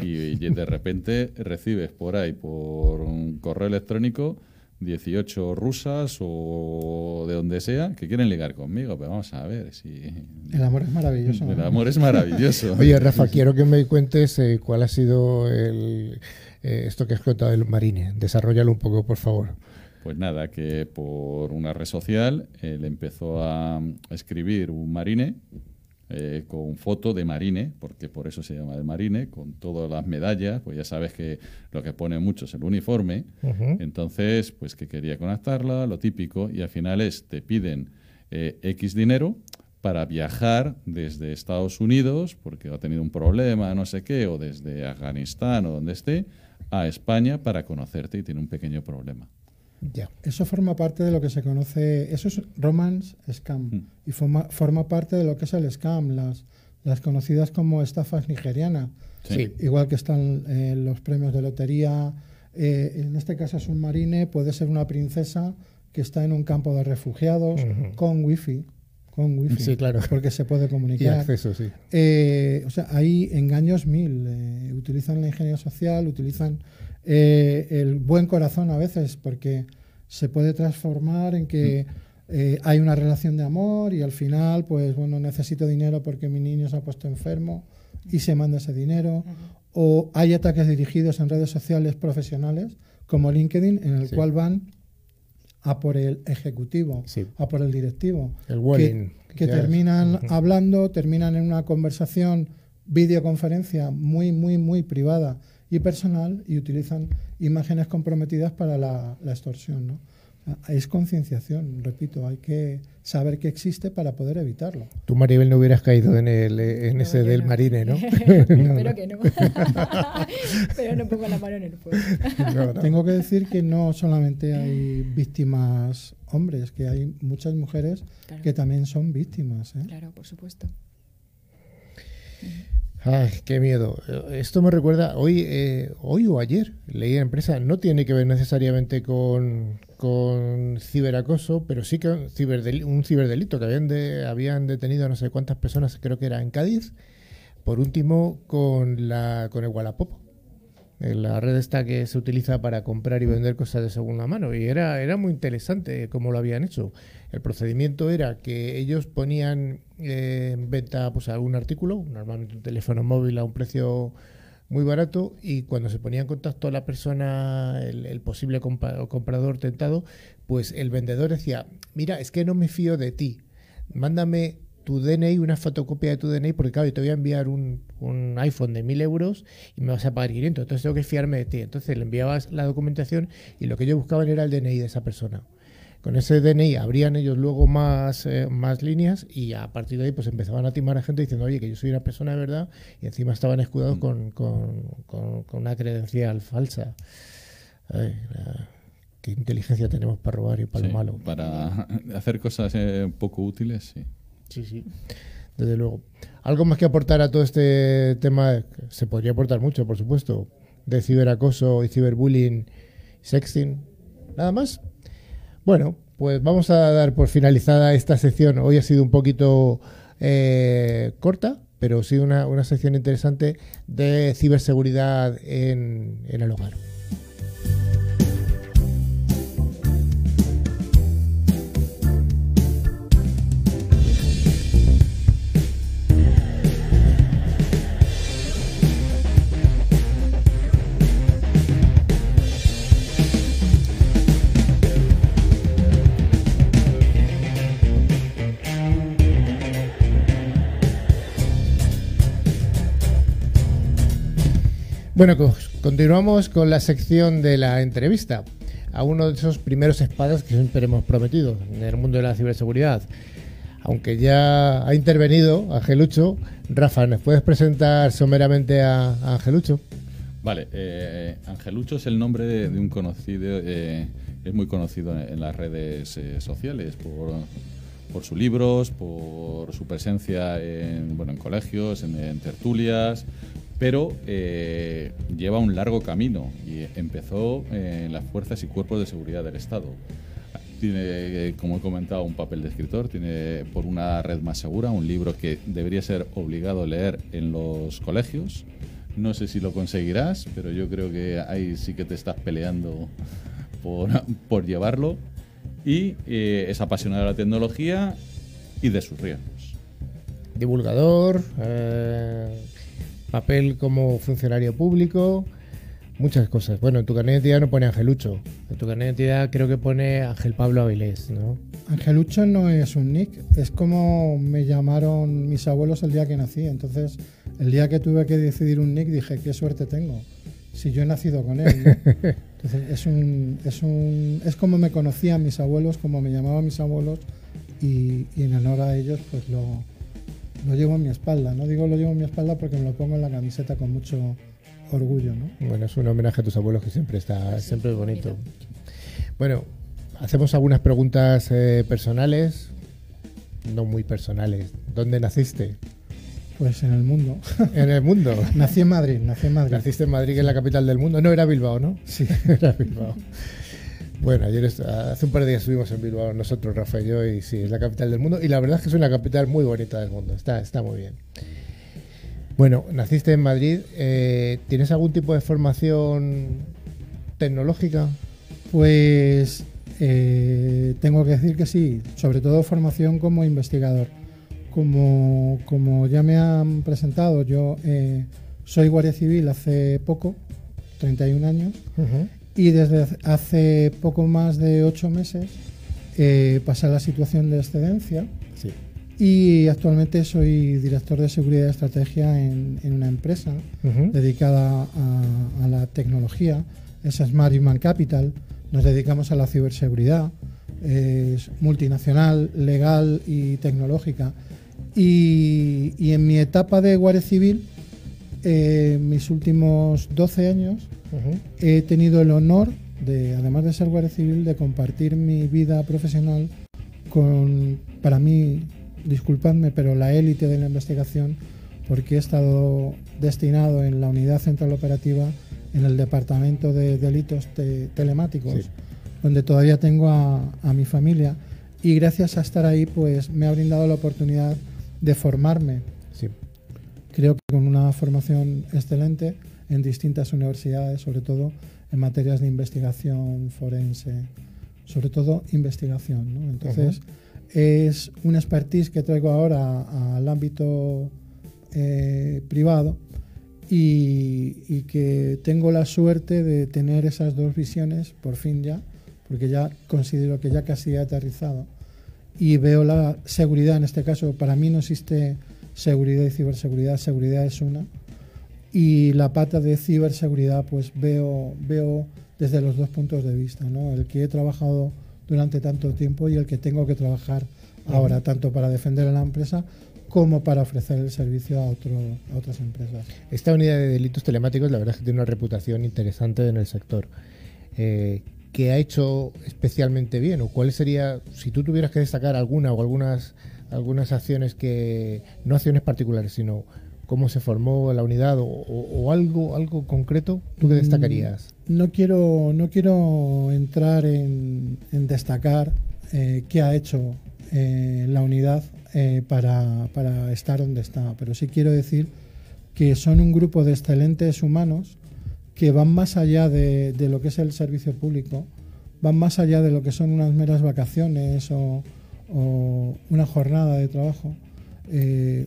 y de repente recibes por ahí, por un correo electrónico, 18 rusas o de donde sea que quieren ligar conmigo, pero vamos a ver si... El amor es maravilloso. El amor es maravilloso. *laughs* Oye, Rafa, quiero que me cuentes eh, cuál ha sido el, eh, esto que has contado del Marine. Desarrollalo un poco, por favor. Pues nada, que por una red social él empezó a escribir un Marine eh, con foto de Marine, porque por eso se llama de Marine, con todas las medallas, pues ya sabes que lo que pone mucho es el uniforme, entonces pues que quería conectarla, lo típico, y al final es, te piden eh, X dinero para viajar desde Estados Unidos, porque ha tenido un problema, no sé qué, o desde Afganistán o donde esté, a España para conocerte y tiene un pequeño problema. Eso forma parte de lo que se conoce, eso es romance scam mm. y forma, forma parte de lo que es el scam, las, las conocidas como estafas nigerianas. Sí. Igual que están eh, los premios de lotería, eh, en este caso es un marine, puede ser una princesa que está en un campo de refugiados con wifi. Con wifi, sí, claro. porque se puede *laughs* comunicar. Y acceso, sí. Eh, o sea, hay engaños mil. utilizan la ingeniería social, utilizan eh, el buen corazón a veces, porque se puede transformar en que eh, hay una relación de amor y al final, pues bueno, necesito dinero porque mi niño se ha puesto enfermo y se manda ese dinero. O hay ataques dirigidos en redes sociales profesionales como LinkedIn, en el cual van a por el ejecutivo, a por el directivo, el que, terminan hablando, terminan en una conversación, videoconferencia muy, muy, muy privada y personal y utilizan imágenes comprometidas para la, extorsión. ¿no? Es concienciación, repito, hay que saber que existe para poder evitarlo. Tú, Maribel, no hubieras caído en, el, en ese del marine, ¿no? *laughs* *laughs* Espero que no. *laughs* Pero no pongo la mano en el fuego. Tengo que decir que no solamente hay víctimas hombres, que hay muchas mujeres que también son víctimas. ¿eh? Claro, por supuesto. Ay, qué miedo. Esto me recuerda, hoy, eh, hoy o ayer leí en empresa, no tiene que ver necesariamente con, con ciberacoso, pero sí que un ciberdelito que habían, de, habían detenido a no sé cuántas personas, creo que era en Cádiz, por último con, la, con el Wallapop la red esta que se utiliza para comprar y vender cosas de segunda mano. Y era, era muy interesante cómo lo habían hecho. El procedimiento era que ellos ponían eh, en venta pues, algún artículo, normalmente un teléfono móvil a un precio muy barato, y cuando se ponía en contacto a la persona, el, posible comprador tentado, pues el vendedor decía, mira, es que no me fío de ti, mándame tu DNI, una fotocopia de tu DNI, porque claro, yo te voy a enviar un, un iPhone de 1000 euros y me vas a pagar 500, entonces tengo que fiarme de ti. Entonces le enviabas la documentación y lo que ellos buscaban era el DNI de esa persona. Con ese DNI abrían ellos luego más, eh, más líneas y a partir de ahí pues empezaban a timar a gente diciendo, oye, que yo soy una persona de verdad y encima estaban escudados mm. con, con, con, una credencial falsa. qué inteligencia tenemos para robar y para lo malo. Para *laughs* hacer cosas eh, poco útiles, sí. Sí, sí, desde luego. ¿Algo más que aportar a todo este tema? Se podría aportar mucho, por supuesto, de ciberacoso y ciberbullying, sexting. ¿Nada más? Bueno, pues vamos a dar por finalizada esta sección. Hoy ha sido un poquito eh, corta, pero sí una, una sección interesante de ciberseguridad en, en el hogar. Bueno, continuamos con la sección de la entrevista a uno de esos primeros espadas que siempre hemos prometido en el mundo de la ciberseguridad. Aunque ya ha intervenido Angelucho, Rafa, ¿nos puedes presentar someramente a, Angelucho? Vale, eh, Angelucho es el nombre de, un conocido, eh, es muy conocido en, las redes eh, sociales por, por sus libros, por su presencia en, bueno, en colegios, en tertulias, pero eh, lleva un largo camino y empezó en las fuerzas y cuerpos de seguridad del Estado. Tiene, como he comentado, un papel de escritor, tiene por una red más segura un libro que debería ser obligado leer en los colegios. No sé si lo conseguirás, pero yo creo que ahí sí que te estás peleando por, *laughs* llevarlo. Y eh, es apasionado de la tecnología y de sus riesgos. Divulgador, eh, papel como funcionario público, muchas cosas. Bueno, en tu carnet de identidad no pone Angelucho, en tu carnet de identidad creo que pone Ángel Pablo Avilés, ¿no? Angelucho no es un nick, es como me llamaron mis abuelos el día que nací. Entonces, el día que tuve que decidir un nick dije, qué suerte tengo, si yo he nacido con él. *laughs* Entonces, es, un, es, un, es como me conocían mis abuelos, como me llamaban mis abuelos, y, y en honor a ellos, pues lo, lo llevo en mi espalda. No digo lo llevo en mi espalda porque me lo pongo en la camiseta con mucho orgullo, ¿no? Bueno, es un homenaje a tus abuelos que siempre está siempre bonito. Bueno, hacemos algunas preguntas eh, personales, no muy personales. ¿Dónde naciste? Pues en el mundo. *laughs* En el mundo. nací en Madrid, nací en Madrid. Naciste en Madrid, que es la capital del mundo. No, era Bilbao, ¿no? Sí, *laughs* era Bilbao. Bueno, ayer hace un par de días estuvimos en Bilbao nosotros, Rafa y yo, y sí, es la capital del mundo. Y la verdad es que es una capital muy bonita del mundo, está, está muy bien. Bueno, naciste en Madrid, eh, ¿tienes algún tipo de formación tecnológica? Pues eh, tengo que decir que sí, sobre todo formación como investigador. Como, como ya me han presentado, yo eh, soy guardia civil hace poco, 31 años, y desde hace poco más de ocho meses eh, pasé a la situación de excedencia. Y actualmente soy director de seguridad y estrategia en, una empresa dedicada a, la tecnología, es Smart Human Capital. nos dedicamos a la ciberseguridad, es multinacional, legal y tecnológica. Y, en mi etapa de Guardia Civil, eh, mis últimos 12 años, he tenido el honor de, además de ser Guardia Civil, de compartir mi vida profesional con, para mí, disculpadme, pero la élite de la investigación, porque he estado destinado en la Unidad Central Operativa en el Departamento de Delitos Telemáticos, donde todavía tengo a, mi familia. Y gracias a estar ahí, pues me ha brindado la oportunidad de formarme. Creo que con una formación excelente en distintas universidades, sobre todo en materias de investigación forense, sobre todo investigación. Entonces, es un expertise que traigo ahora al ámbito eh, privado y, que tengo la suerte de tener esas dos visiones, por fin ya, porque ya considero que ya casi he aterrizado y veo la seguridad en este caso, para mí no existe seguridad y ciberseguridad, seguridad es una y la pata de ciberseguridad pues veo, veo desde los dos puntos de vista, ¿no? el que he trabajado durante tanto tiempo y el que tengo que trabajar ahora, tanto para defender a la empresa como para ofrecer el servicio a, a otras empresas. Esta unidad de delitos telemáticos, la verdad es que tiene una reputación interesante en el sector. Eh, ¿Qué ha hecho especialmente bien? ¿O cuál sería, si tú tuvieras que destacar alguna o algunas, algunas acciones que, no acciones particulares, sino cómo se formó la unidad o, algo, algo concreto, ¿tú qué mm, destacarías? No quiero, no quiero entrar en, destacar eh, qué ha hecho eh, la unidad eh, para, para, estar donde está. Pero sí quiero decir que son un grupo de excelentes humanos que van más allá de, de, lo que es el servicio público, van más allá de lo que son unas meras vacaciones o, una jornada de trabajo. Eh,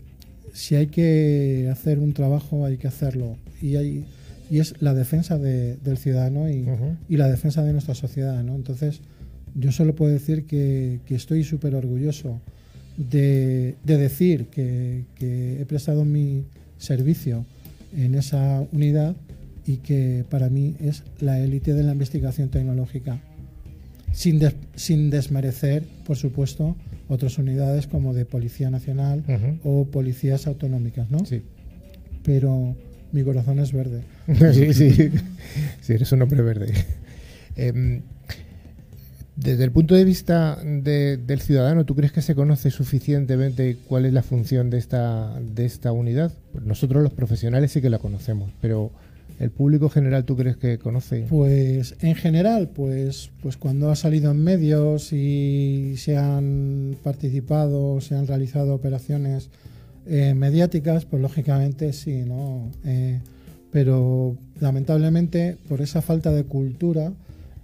si hay que hacer un trabajo, hay que hacerlo. Y, hay, y es la defensa del ciudadano y, y, la defensa de nuestra sociedad. ¿no? Entonces, yo solo puedo decir que, que estoy súper orgulloso de, decir que, he prestado mi servicio en esa unidad y que para mí es la élite de la investigación tecnológica. Sin, sin desmerecer, por supuesto, otras unidades como de Policía Nacional o policías autonómicas, ¿no? Sí. Pero mi corazón es verde. *laughs* sí, sí. sí, eres un hombre verde. Em, desde el punto de vista del ciudadano, ¿tú crees que se conoce suficientemente cuál es la función de esta, de esta unidad? Nosotros los profesionales sí que la conocemos, pero ¿el público general tú crees que conoce? Pues en general, pues, pues cuando ha salido en medios y se han participado, se han realizado operaciones eh, mediáticas, pues lógicamente sí, ¿no? Eh, pero lamentablemente por esa falta de cultura,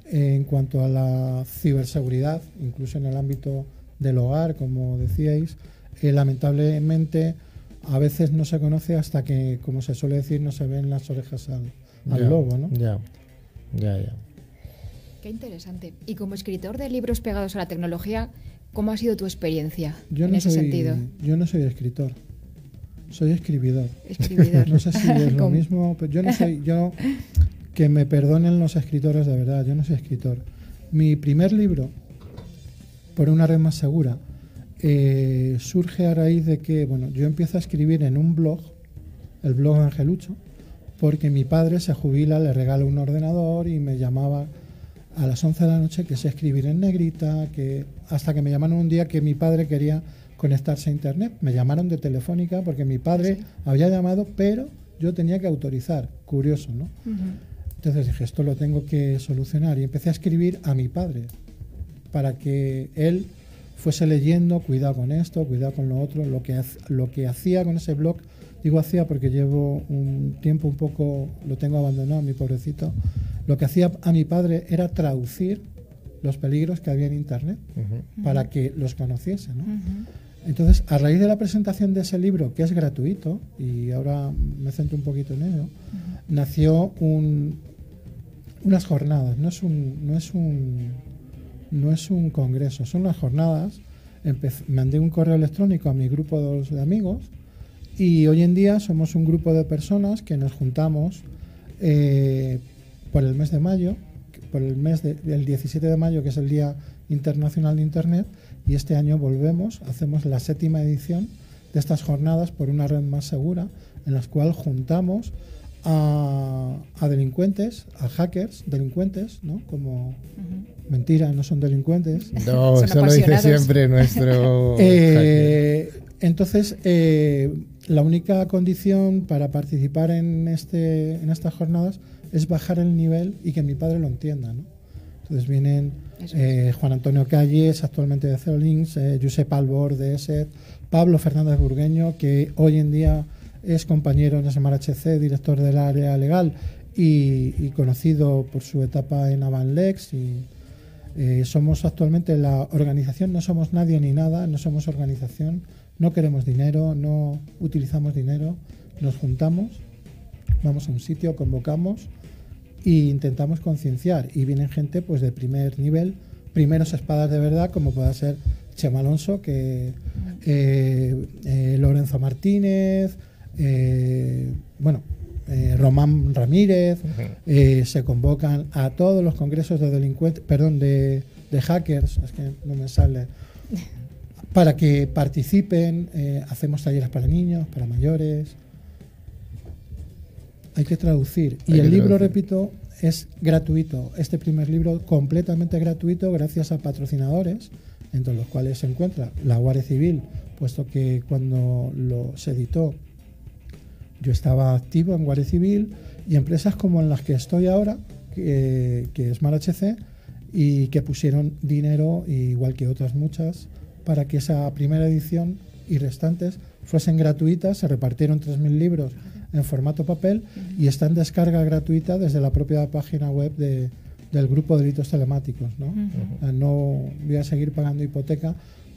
en cuanto a la ciberseguridad, incluso en el ámbito del hogar, como decíais, eh, lamentablemente a veces no se conoce hasta que, como se suele decir, no se ven las orejas al, lobo, ¿no? Ya, ya, ya. Qué interesante. Y como escritor de libros pegados a la tecnología, ¿cómo ha sido tu experiencia yo en ese sentido? Yo no soy escritor, soy escribidor. Escribidor. *laughs* no sé si es lo mismo, pero yo no soy, yo que me perdonen los escritores de verdad, yo no soy escritor. Mi primer libro, por una red más segura, eh, surge a raíz de que, bueno, yo empiezo a escribir en un blog, el blog Angelucho, porque mi padre se jubila, le regala un ordenador y me llamaba a las 11 de la noche que sé escribir en negrita, que hasta que me llamaron un día que mi padre quería conectarse a internet. Me llamaron de Telefónica porque mi padre había llamado, pero yo tenía que autorizar. Curioso, ¿no? Entonces dije, esto lo tengo que solucionar y empecé a escribir a mi padre para que él fuese leyendo, cuidado con esto, cuidado con lo otro, lo que, lo que hacía con ese blog, digo hacía porque llevo un tiempo un poco, lo tengo abandonado, mi pobrecito, lo que hacía a mi padre era traducir los peligros que había en Internet para que los conociese. Entonces, a raíz de la presentación de ese libro, que es gratuito, y ahora me centro un poquito en ello, nació un, unas jornadas, no es un, no es un, no es un congreso, son unas jornadas. mandé un correo electrónico a mi grupo de amigos y hoy en día somos un grupo de personas que nos juntamos eh, por el mes de mayo, por el mes del 17 de mayo, que es el Día Internacional de Internet, y este año volvemos, hacemos la séptima edición de estas jornadas por una red más segura, en las cuales juntamos a, delincuentes, a hackers, delincuentes, ¿no? Como mentira, no son delincuentes. *laughs* No, eso lo dice siempre nuestro. *laughs* Eh, entonces, eh, la única condición para participar en, este, en estas jornadas es bajar el nivel y que mi padre lo entienda. ¿no? Entonces vienen eh, Juan Antonio Calles, actualmente de Ceolinks, eh, Josep Albor de ESET, Pablo Fernández Burgueño, que hoy en día es compañero en SMRHC, director del área legal y, conocido por su etapa en Avanlex. Y, eh, somos actualmente la organización, no somos nadie ni nada, no somos organización, no queremos dinero, no utilizamos dinero, nos juntamos, vamos a un sitio, convocamos e intentamos concienciar. Y vienen gente pues de primer nivel, primeros espadas de verdad, como pueda ser Chema Alonso, que eh, eh, Lorenzo Martínez, eh, bueno, Román Ramírez, se convocan a todos los congresos de delincuentes, perdón, de, de hackers, es que no me sale para que participen. Eh, hacemos talleres para niños, para mayores. Hay que traducir. y el libro, repito, es gratuito. Este primer libro completamente gratuito gracias a patrocinadores, entre los cuales se encuentra la Guardia Civil, puesto que cuando lo, se editó yo estaba activo en Guardia Civil y empresas como en las que estoy ahora, que, que es MarHC, y que pusieron dinero, igual que otras muchas, para que esa primera edición y restantes fuesen gratuitas. Se repartieron 3.000 libros en formato papel y está en descarga gratuita desde la propia página web del grupo de delitos telemáticos. ¿no? no voy a seguir pagando hipoteca,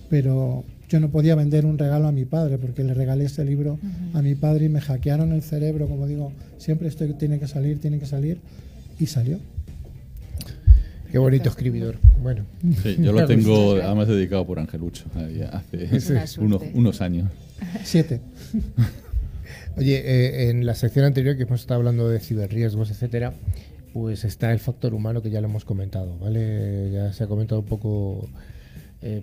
pero yo no podía vender un regalo a mi padre porque le regalé ese libro a mi padre y me hackearon el cerebro, como digo, siempre esto tiene que salir, tiene que salir, y salió. Qué bonito escribidor. Bueno. yo lo tengo además dedicado por Angelucho hace unos, años. Siete. *laughs* Oye, eh, en la sección anterior que hemos estado hablando de ciberriesgos, etcétera, pues está el factor humano que ya lo hemos comentado, ¿vale? Ya se ha comentado un poco. Eh,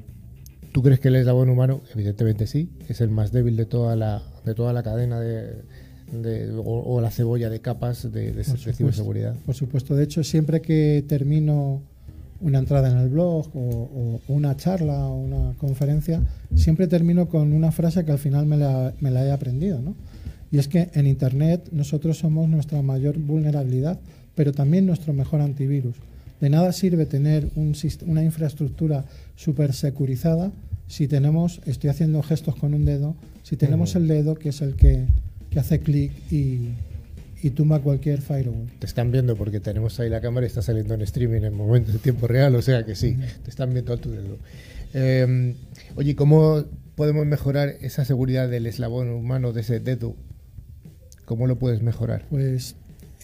¿Tú crees que el eslabón humano? Evidentemente sí, es el más débil de toda la, de toda la cadena de, o, la cebolla de capas de, de, ciberseguridad. Por supuesto, de hecho, siempre que termino una entrada en el blog o, una charla o una conferencia, siempre termino con una frase que al final me la, me la he aprendido. ¿no? Y es que en Internet nosotros somos nuestra mayor vulnerabilidad, pero también nuestro mejor antivirus. De nada sirve tener un, una infraestructura súper securizada si tenemos, estoy haciendo gestos con un dedo, si tenemos el dedo que es el que que hace clic y, y tumba cualquier firewall. Te están viendo porque tenemos ahí la cámara y está saliendo en streaming en momento de tiempo real, o sea que sí, te están viendo a tu dedo. Em, oye, ¿cómo podemos mejorar esa seguridad del eslabón humano de ese dedo? ¿Cómo lo puedes mejorar? Pues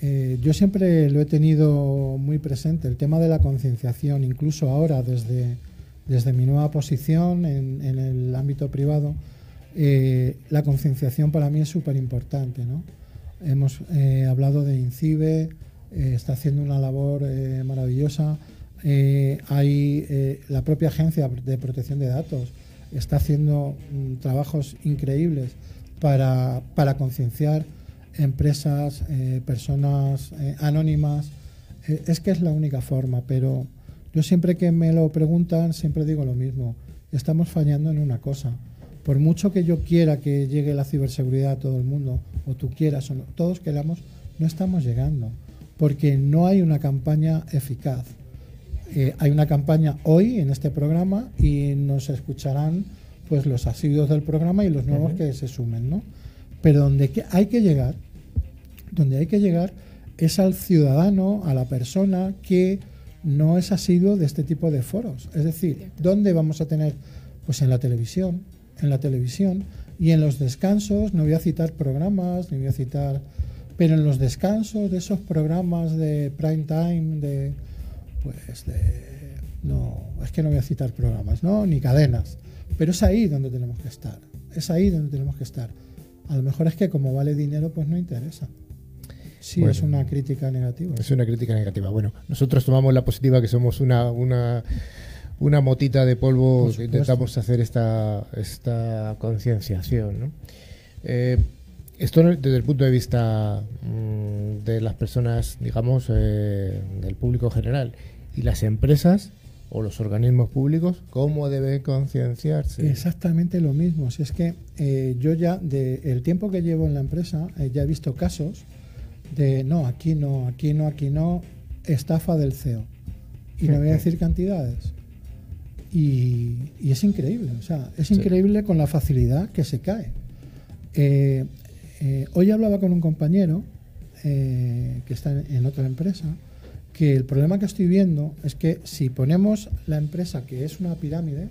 eh, yo siempre lo he tenido muy presente, el tema de la concienciación, incluso ahora desde, desde mi nueva posición en, el ámbito privado eh, la concienciación para mí es súper importante. Hemos eh, hablado de INCIBE, eh, está haciendo una labor maravillosa. hay la propia agencia de protección de datos, está haciendo mm, trabajos increíbles para concienciar empresas, personas anónimas. es que es la única forma, pero yo siempre que me lo preguntan, siempre digo lo mismo. Estamos fallando en una cosa por mucho que yo quiera que llegue la ciberseguridad a todo el mundo, o tú quieras, o todos queramos, no estamos llegando, porque no hay una campaña eficaz. Eh, hay una campaña hoy en este programa y nos escucharán pues los asiduos del programa y los nuevos que se sumen, ¿no? Pero donde hay que llegar, donde hay que llegar es al ciudadano, a la persona que no es asiduo de este tipo de foros. Es decir, ¿dónde vamos a tener? Pues en la televisión, en la televisión y en los descansos, no voy a citar programas, ni voy a citar, pero en los descansos de esos programas de prime time, de, pues de, no, es que no voy a citar programas, ¿no? Ni cadenas, pero es ahí donde tenemos que estar, es ahí donde tenemos que estar. A lo mejor es que como vale dinero, pues no interesa. Sí, es una crítica negativa. Es una crítica negativa. Bueno, nosotros tomamos la positiva que somos una, una, una motita de polvo que intentamos hacer esta, esta concienciación. ¿no? Eh, esto desde el punto de vista mm, de las personas, digamos, eh, del público general y las empresas o los organismos públicos, ¿cómo debe concienciarse? Exactamente lo mismo. Si es que eh, yo ya, de el tiempo que llevo en la empresa, ya he visto casos de no, aquí no, aquí no, aquí no, estafa del CEO. Y no voy a decir cantidades. Y, es increíble, o sea, es increíble con la facilidad que se cae. Eh, eh, hoy hablaba con un compañero eh, que está en, otra empresa que el problema que estoy viendo es que si ponemos la empresa que es una pirámide,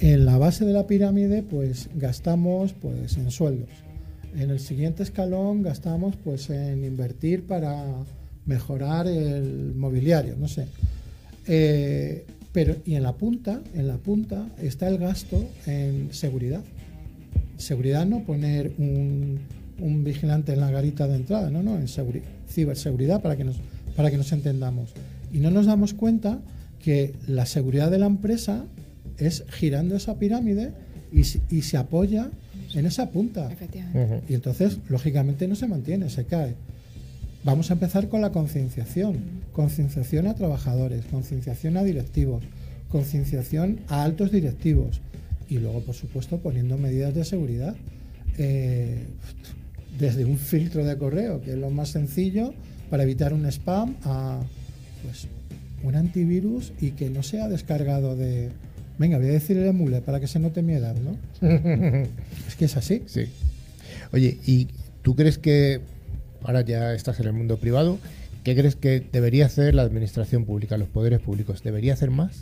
en la base de la pirámide pues gastamos pues en sueldos en el siguiente escalón gastamos pues en invertir para mejorar el mobiliario, no sé. Eh, pero y en la punta, en la punta está el gasto en seguridad. Seguridad no poner un, vigilante en la garita de entrada, no, no, en ciberseguridad para que nos para que nos entendamos. Y no nos damos cuenta que la seguridad de la empresa es girando esa pirámide y, y se apoya en esa punta. Y entonces, lógicamente, no se mantiene, se cae. Vamos a empezar con la concienciación. Concienciación a trabajadores, concienciación a directivos, concienciación a altos directivos. Y luego, por supuesto, poniendo medidas de seguridad. Eh, desde un filtro de correo, que es lo más sencillo, para evitar un spam, a pues, un antivirus y que no sea descargado de, Venga, voy a decirle a Mule para que se note mi edad, ¿no? *laughs* es que es así. Sí. Oye, ¿y tú crees que, ahora ya estás en el mundo privado, ¿qué crees que debería hacer la administración pública, los poderes públicos? ¿Debería hacer más?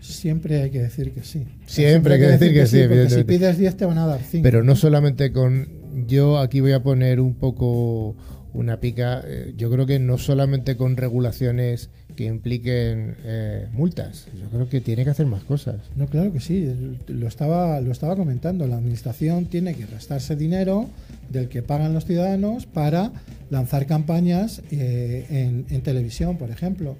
Siempre hay que decir que sí. Siempre, hay que, decir, que, sí, evidentemente. Si pides 10 te van a dar 5. Pero no solamente con... Yo aquí voy a poner un poco una pica, eh, yo creo que no solamente con regulaciones que impliquen eh, multas. Yo creo que tiene que hacer más cosas. No, claro que sí. Lo estaba, lo estaba comentando. La administración tiene que restarse dinero del que pagan los ciudadanos para lanzar campañas eh, en, televisión, por ejemplo.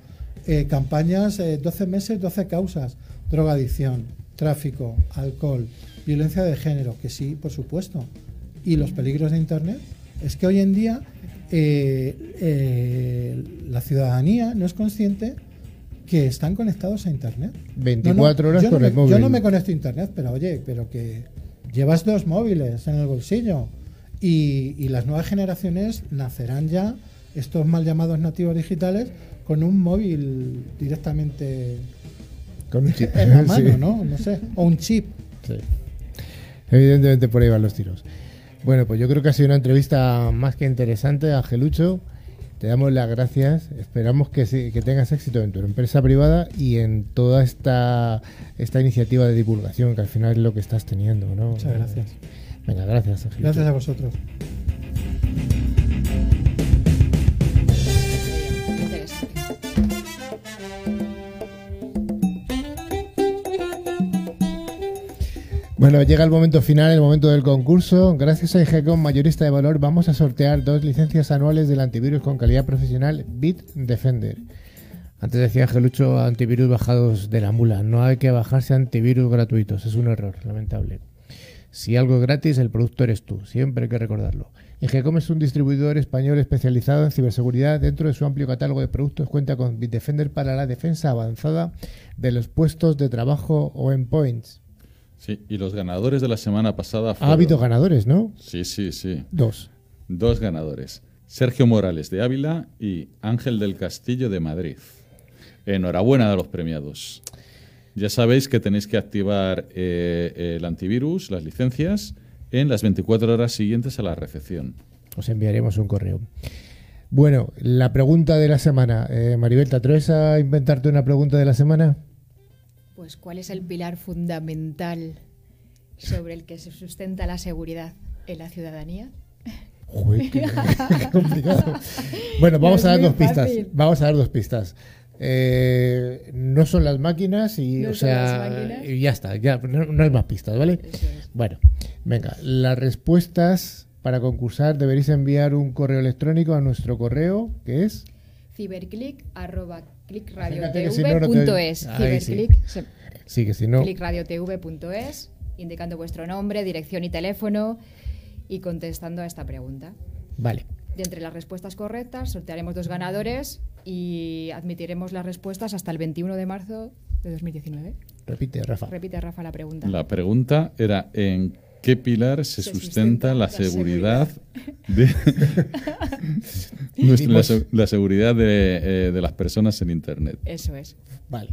Eh, campañas 12 meses, 12 causas. Drogadicción, tráfico, alcohol, violencia de género, que sí, por supuesto. Y los peligros de Internet. Es que hoy en día eh, eh, la ciudadanía no es consciente que están conectados a Internet. 24 horas con el móvil. Yo no me conecto a Internet, pero oye, pero que llevas dos móviles en el bolsillo y, las nuevas generaciones nacerán ya, estos mal llamados nativos digitales, con un móvil directamente con un chip. en la *laughs* mano, ¿no? No sé, o un chip. Sí. Evidentemente por ahí van los tiros. Bueno, pues yo creo que ha sido una entrevista más que interesante, Angelucho. Te damos las gracias. Esperamos que, que tengas éxito en tu empresa privada y en toda esta, esta iniciativa de divulgación, que al final es lo que estás teniendo. ¿no? Muchas gracias. Venga, gracias, Angelucho. Gracias a vosotros. Bueno, llega el momento final, el momento del concurso. Gracias a IGECOM Mayorista de Valor vamos a sortear dos licencias anuales del antivirus con calidad profesional Bitdefender. Antes decía Angelucho antivirus bajados de la mula. No hay que bajarse antivirus gratuitos, es un error, lamentable. Si algo es gratis, el producto eres tú, siempre hay que recordarlo. IGECOM es un distribuidor español especializado en ciberseguridad. Dentro de su amplio catálogo de productos cuenta con Bitdefender para la defensa avanzada de los puestos de trabajo o endpoints Sí, y los ganadores de la semana pasada fueron... Ha habido ganadores, ¿no? Sí, sí, sí. Dos. Dos ganadores. Sergio Morales de Ávila y Ángel del Castillo de Madrid. Enhorabuena a los premiados. Ya sabéis que tenéis que activar eh, el antivirus, las licencias, en las 24 horas siguientes a la recepción. Os enviaremos un correo. Bueno, la pregunta de la semana. Eh, Maribel, ¿te atreves a inventarte una pregunta de la semana? Pues, ¿cuál es el pilar fundamental sobre el que se sustenta la seguridad en la ciudadanía? qué, *laughs* complicado. Bueno, vamos a dar dos pistas. Vamos a dar dos pistas. Eh, no son las máquinas y, o sea, y ya está, ya no, hay más pistas, ¿vale? Bueno, venga, las respuestas Para concursar deberéis enviar un correo electrónico a nuestro correo, que es ciberclick.clickradiotv.es. Ciberclick. Sí, que si no. Clickradiotv.es, indicando vuestro nombre, dirección y teléfono y contestando a esta pregunta. Vale. De entre las respuestas correctas, sortearemos dos ganadores y admitiremos las respuestas hasta el 21 de marzo de 2019. Repite, Rafa. Repite, Rafa, la pregunta. La pregunta era: ¿en qué pilar se, sustenta, la, seguridad, de la, seguridad de, de, las personas en Internet? Eso es. Vale.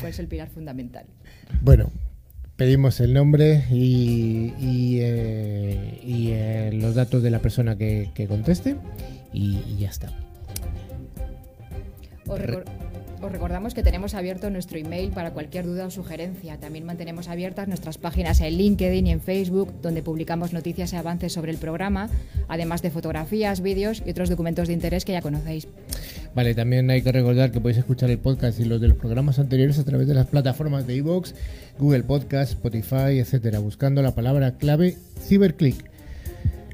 ¿Cuál es el pilar fundamental? Bueno, pedimos el nombre y, y, eh, eh, los datos de la persona que, conteste y, ya está. Os, recordamos que tenemos abierto nuestro email para cualquier duda o sugerencia. También mantenemos abiertas nuestras páginas en LinkedIn y en Facebook, donde publicamos noticias y avances sobre el programa, además de fotografías, vídeos y otros documentos de interés que ya conocéis. Vale, también hay que recordar que podéis escuchar el podcast y los de los programas anteriores a través de las plataformas de iVoox, Google Podcast, Spotify, etcétera, buscando la palabra clave CiberClick.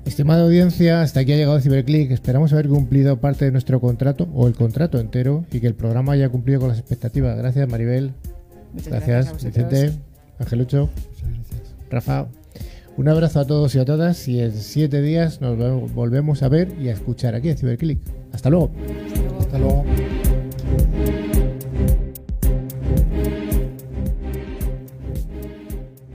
Estimada audiencia, hasta aquí ha llegado CiberClick. Esperamos haber cumplido parte de nuestro contrato o el contrato entero y que el programa haya cumplido con las expectativas. Gracias, Maribel. Muchas gracias, Vicente, Angelucho, Rafa. Un abrazo a todos y a todas y en siete días nos volvemos a ver y a escuchar aquí en CiberClick. Hasta luego. Hasta luego.